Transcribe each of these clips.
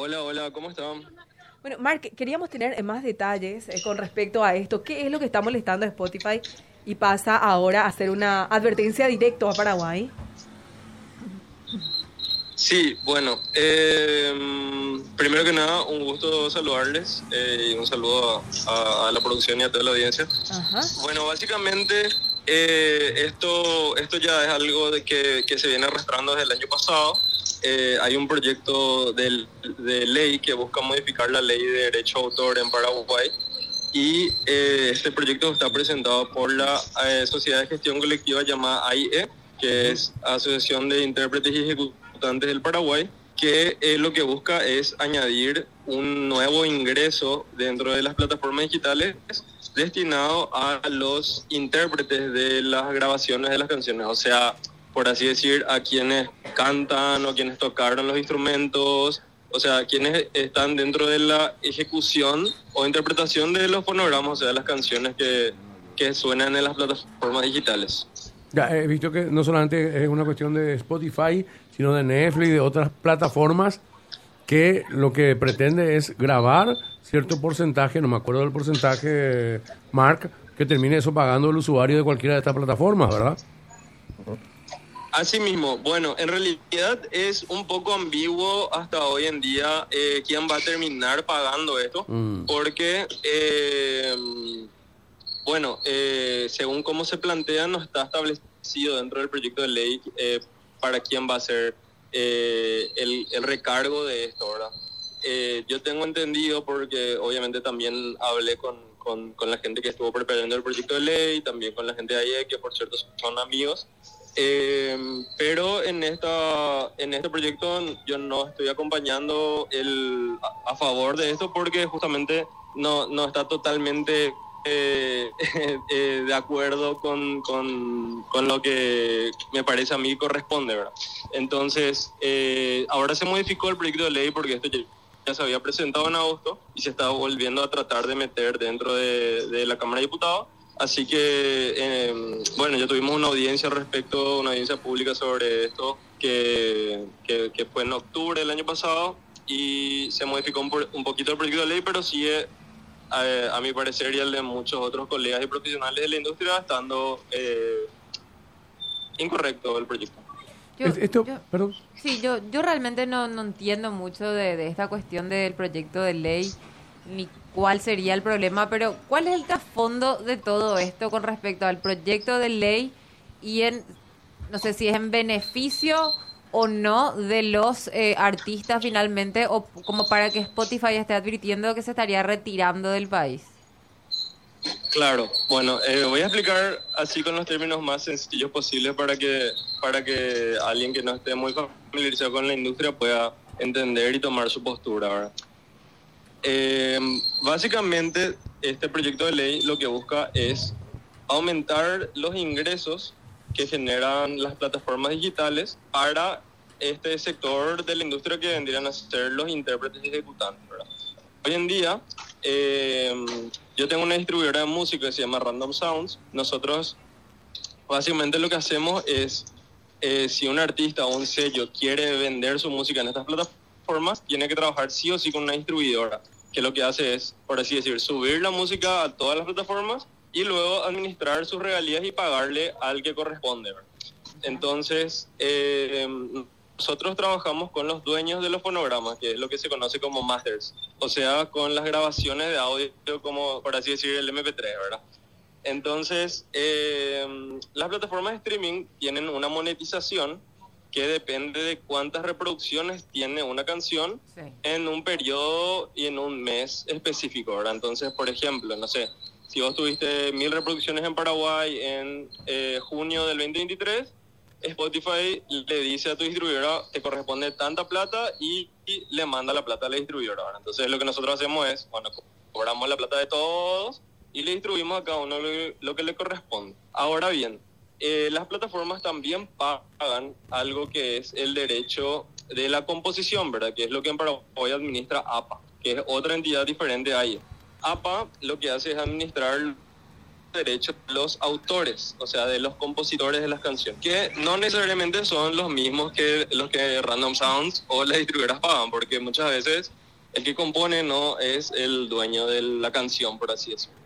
Hola, hola, ¿cómo están? Bueno, Mark, queríamos tener más detalles eh, con respecto a esto. ¿Qué es lo que está molestando a Spotify y pasa ahora a hacer una advertencia directa a Paraguay? Sí, bueno, eh, primero que nada, un gusto saludarles eh, y un saludo a, a, la producción y a toda la audiencia. Ajá. Bueno, básicamente eh, esto, esto ya es algo de que, que se viene arrastrando desde el año pasado. Eh, hay un proyecto de, de, ley que busca modificar la ley de derecho a autor en Paraguay y eh, este proyecto está presentado por la eh, Sociedad de Gestión Colectiva llamada AIE, que es Asociación de Intérpretes y Ejecutantes del Paraguay, que eh, lo que busca es añadir un nuevo ingreso dentro de las plataformas digitales destinado a los intérpretes de las grabaciones de las canciones, o sea, por así decir, a quienes cantan o quienes tocaron los instrumentos, o sea, quienes están dentro de la ejecución o interpretación de los fonogramas, o sea, las canciones que, que suenan en las plataformas digitales. Ya, he visto que no solamente es una cuestión de Spotify, sino de Netflix y de otras plataformas que lo que pretende es grabar cierto porcentaje, no me acuerdo del porcentaje, Mark, que termine eso pagando el usuario de cualquiera de estas plataformas, ¿verdad? Así mismo, bueno, en realidad es un poco ambiguo hasta hoy en día eh, quién va a terminar pagando esto, Mm. porque, eh, bueno, eh, según cómo se plantea, no está establecido dentro del proyecto de ley eh, para quién va a ser eh, el, el recargo de esto, ¿verdad? Eh, yo tengo entendido, porque obviamente también hablé con, con, con la gente que estuvo preparando el proyecto de ley, también con la gente de AIE, que por cierto son amigos, eh, pero en esta en este proyecto yo no estoy acompañando el a, favor de esto porque justamente no, no está totalmente eh, eh, de acuerdo con, con, con, lo que me parece a mí corresponde, ¿verdad? Entonces, eh, ahora se modificó el proyecto de ley porque esto ya, se había presentado en agosto y se está volviendo a tratar de meter dentro de, de la Cámara de Diputados. Así que, eh, bueno, ya tuvimos una audiencia respecto, una audiencia pública sobre esto que, que, que fue en octubre del año pasado y se modificó un, un poquito el proyecto de ley, pero sigue, a, a, mi parecer y el de muchos otros colegas y profesionales de la industria, estando eh, incorrecto el proyecto. Yo, Esto, yo, perdón. Sí, yo, yo realmente no, no entiendo mucho de, de esta cuestión del proyecto de ley ni cuál sería el problema, pero ¿cuál es el trasfondo de todo esto con respecto al proyecto de ley y en, no sé si es en beneficio o no de los eh, artistas finalmente, o como para que Spotify esté advirtiendo que se estaría retirando del país? Claro, bueno, eh, voy a explicar así con los términos más sencillos posibles para que, para que alguien que no esté muy familiarizado con la industria pueda entender y tomar su postura, ¿verdad? Eh, básicamente, este proyecto de ley lo que busca es aumentar los ingresos que generan las plataformas digitales para este sector de la industria que vendrían a ser los intérpretes ejecutantes. Hoy en día, eh, yo tengo una distribuidora de música que se llama Random Sounds. Nosotros, básicamente, lo que hacemos es, eh, si un artista o un sello quiere vender su música en estas plataformas, tiene que trabajar sí o sí con una distribuidora, que lo que hace es, por así decir, subir la música a todas las plataformas y luego administrar sus regalías y pagarle al que corresponde. Entonces, eh, nosotros trabajamos con los dueños de los fonogramas, que es lo que se conoce como masters, o sea, con las grabaciones de audio, como por así decir, el MP3, ¿verdad? Entonces, eh, las plataformas de streaming tienen una monetización que depende de cuántas reproducciones tiene una canción sí. en un periodo y en un mes específico, ¿verdad? Entonces, por ejemplo, no sé, si vos tuviste mil reproducciones en Paraguay en eh, junio del 2023, Spotify le dice a tu distribuidora, te corresponde tanta plata y, y le manda la plata a la distribuidora. ¿verdad? Entonces lo que nosotros hacemos es, bueno, cobramos la plata de todos y le distribuimos a cada uno lo, lo que le corresponde. Ahora bien, eh, las plataformas también pagan algo que es el derecho de la composición, ¿verdad? Que es lo que en Paraguay administra APA, que es otra entidad diferente a ella. APA lo que hace es administrar derechos de los autores, o sea, de los compositores de las canciones, que no necesariamente son los mismos que los que Random Sounds o las distribuidoras pagan, porque muchas veces el que compone no es el dueño de la canción, por así decirlo.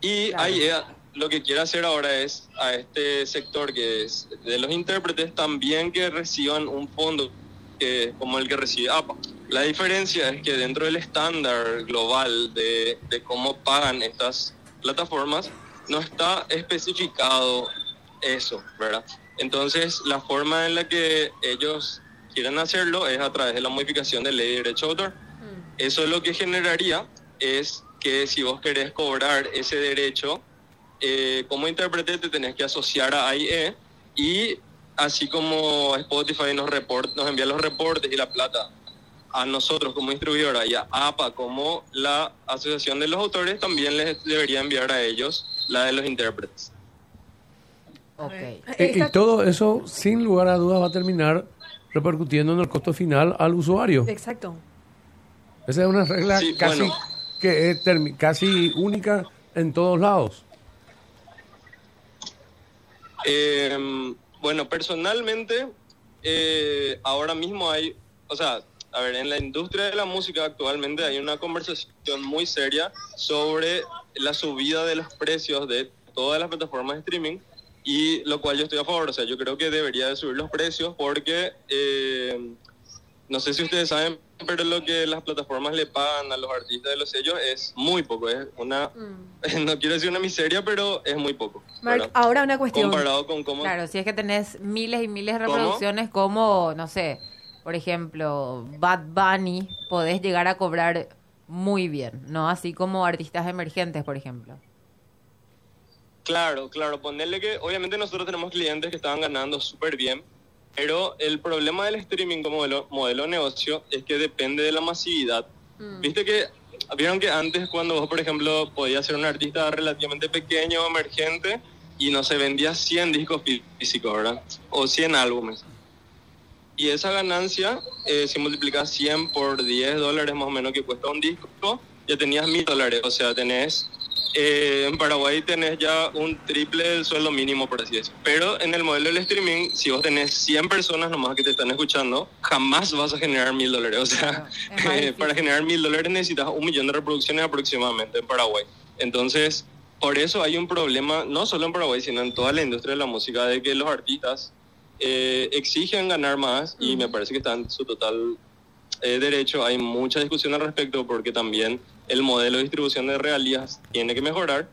Y Claro. ahí eh, lo que quiere hacer ahora es a este sector que es de los intérpretes también que reciban un fondo que es como el que recibe APA. La diferencia es que dentro del estándar global de, de cómo pagan estas plataformas no está especificado eso, ¿verdad? Entonces la forma en la que ellos quieren hacerlo es a través de la modificación de ley de derecho de autor. Eso lo que generaría es que si vos querés cobrar ese derecho, eh, como intérprete te tenés que asociar a AIE y así como Spotify nos, report, nos envía los reportes y la plata a nosotros como distribuidora y a APA como la asociación de los autores, también les debería enviar a ellos la de los intérpretes. Ok. Eh, y todo eso, sin lugar a dudas, va a terminar repercutiendo en el costo final al usuario. Exacto. Esa es una regla Sí, casi, bueno. que es termi- casi única en todos lados. Eh, bueno, personalmente, eh, ahora mismo hay, o sea, a ver, en la industria de la música actualmente hay una conversación muy seria sobre la subida de los precios de todas las plataformas de streaming y lo cual yo estoy a favor, o sea, yo creo que debería de subir los precios porque eh, no sé si ustedes saben, pero lo que las plataformas le pagan a los artistas de los sellos es muy poco, es una, no quiero decir una miseria, pero es muy poco. Mark, ahora una cuestión. Comparado con cómo... Claro, si es que tenés miles y miles de ¿Cómo? reproducciones como, no sé, por ejemplo, Bad Bunny, podés llegar a cobrar muy bien, ¿no? Así como artistas emergentes, por ejemplo. Claro, claro, ponerle que obviamente nosotros tenemos clientes que estaban ganando súper bien, pero el problema del streaming como modelo, modelo de negocio es que depende de la masividad. Viste que, vieron que antes cuando vos, por ejemplo, podías ser un artista relativamente pequeño emergente y no se vendía 100 discos fí- físicos, ¿verdad? O 100 álbumes. Y esa ganancia, eh, si multiplicas 100 por 10 dólares más o menos que cuesta un disco, ya tenías mil dólares. O sea, tenés, eh, en Paraguay tenés ya un triple del sueldo mínimo, por así decirlo. Pero en el modelo del streaming, si vos tenés 100 personas nomás que te están escuchando, jamás vas a generar mil dólares. O sea, Claro, eh, para generar mil dólares necesitas un millón de reproducciones aproximadamente en Paraguay. Entonces, por eso hay un problema, no solo en Paraguay, sino en toda la industria de la música, de que los artistas eh, exigen ganar más y me parece que está en su total eh, derecho. Hay mucha discusión al respecto porque también el modelo de distribución de regalías tiene que mejorar.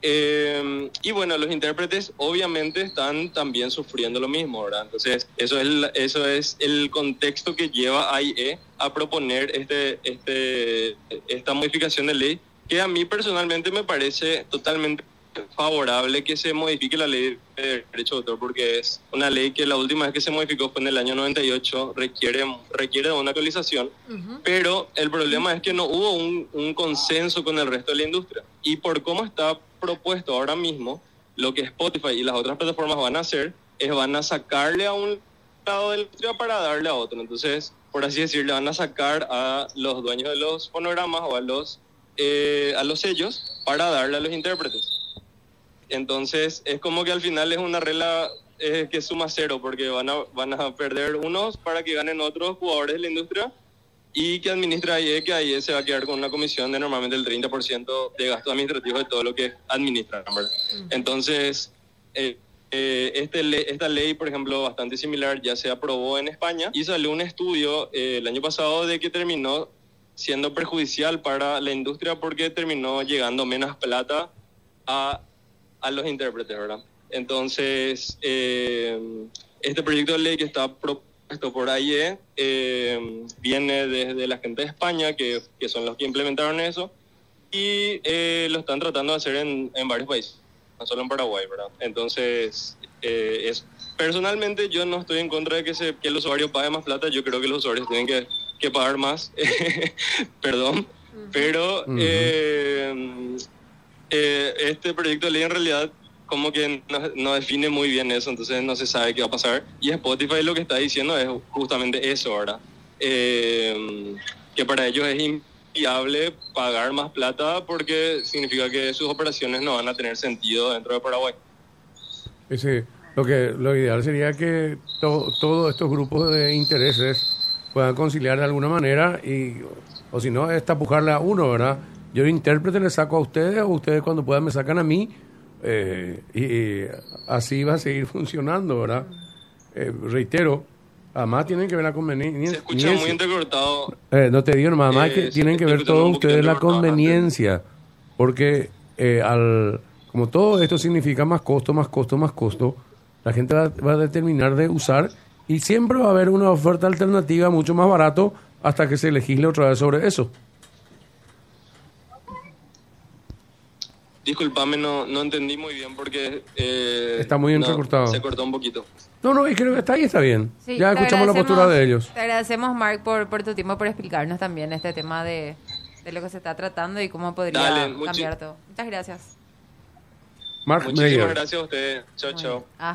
Eh, y bueno, los intérpretes obviamente están también sufriendo lo mismo, ¿verdad? Entonces, eso es, el- eso es el contexto que lleva a IE a proponer este, este, esta modificación de ley, que a mí personalmente me parece totalmente favorable que se modifique la ley de derecho de autor, porque es una ley que la última vez que se modificó fue en el año 98, requiere, requiere de una actualización, pero el problema es que no hubo un, un consenso con el resto de la industria. Y por cómo está propuesto ahora mismo, lo que Spotify y las otras plataformas van a hacer es van a sacarle a un lado de la para darle a otro. Entonces, por así decirlo, van a sacar a los dueños de los fonogramas o a los, eh, a los sellos para darle a los intérpretes. Entonces, es como que al final es una regla eh, que suma cero, porque van a, van a perder unos para que ganen otros jugadores de la industria y que administra IE, que ahí se va a quedar con una comisión de normalmente el 30% de gastos administrativos de todo lo que administran. ¿verdad? Entonces, eh, eh, este esta ley, por ejemplo, bastante similar, ya se aprobó en España y salió un estudio eh, el año pasado de que terminó siendo perjudicial para la industria porque terminó llegando menos plata a, a los intérpretes, ¿verdad? Entonces, eh, este proyecto de ley que está propuesto por AIE eh, viene desde la gente de España, que, que son los que implementaron eso, y eh, lo están tratando de hacer en, en varios países, no solo en Paraguay, ¿verdad? Entonces, eh, es, personalmente yo no estoy en contra de que, se, que el usuario pague más plata, yo creo que los usuarios tienen que, que pagar más, perdón, pero Ujú. eh, eh, este proyecto de ley en realidad como que no, define muy bien eso, entonces no se sabe qué va a pasar. Y Spotify lo que está diciendo es justamente eso, ¿verdad? Eh, que para ellos es viable pagar más plata porque significa que sus operaciones no van a tener sentido dentro de Paraguay. Ese, lo que lo ideal sería que to- todos estos grupos de intereses puedan conciliar de alguna manera y o si no es tapujarle a uno, ¿verdad? Yo de intérprete le saco a ustedes o ustedes cuando puedan me sacan a mí eh, y, y así va a seguir funcionando, ¿verdad? Eh, reitero, además tienen que ver la Se conveniencia. escucha muy entrecortado. Eh, no te digo nomás, más Eh, que se tienen que ver todos ustedes la conveniencia, porque eh, al como todo esto significa más costo, más costo, más costo, la gente va, va a determinar de usar y siempre va a haber una oferta alternativa mucho más barato hasta que se legisle otra vez sobre eso. Disculpame, no, no entendí muy bien porque... eh, Está muy no, entrecortado. se cortó un poquito. No, no, creo que está ahí, está bien. Sí, ya escuchamos la postura de ellos. Te agradecemos, Mark, por, por tu tiempo, por explicarnos también este tema de, de lo que se está tratando y cómo podría Dale, cambiar todo. Muchas gracias. Mark Muchísimas gracias a ustedes. Chao, chao. Ah.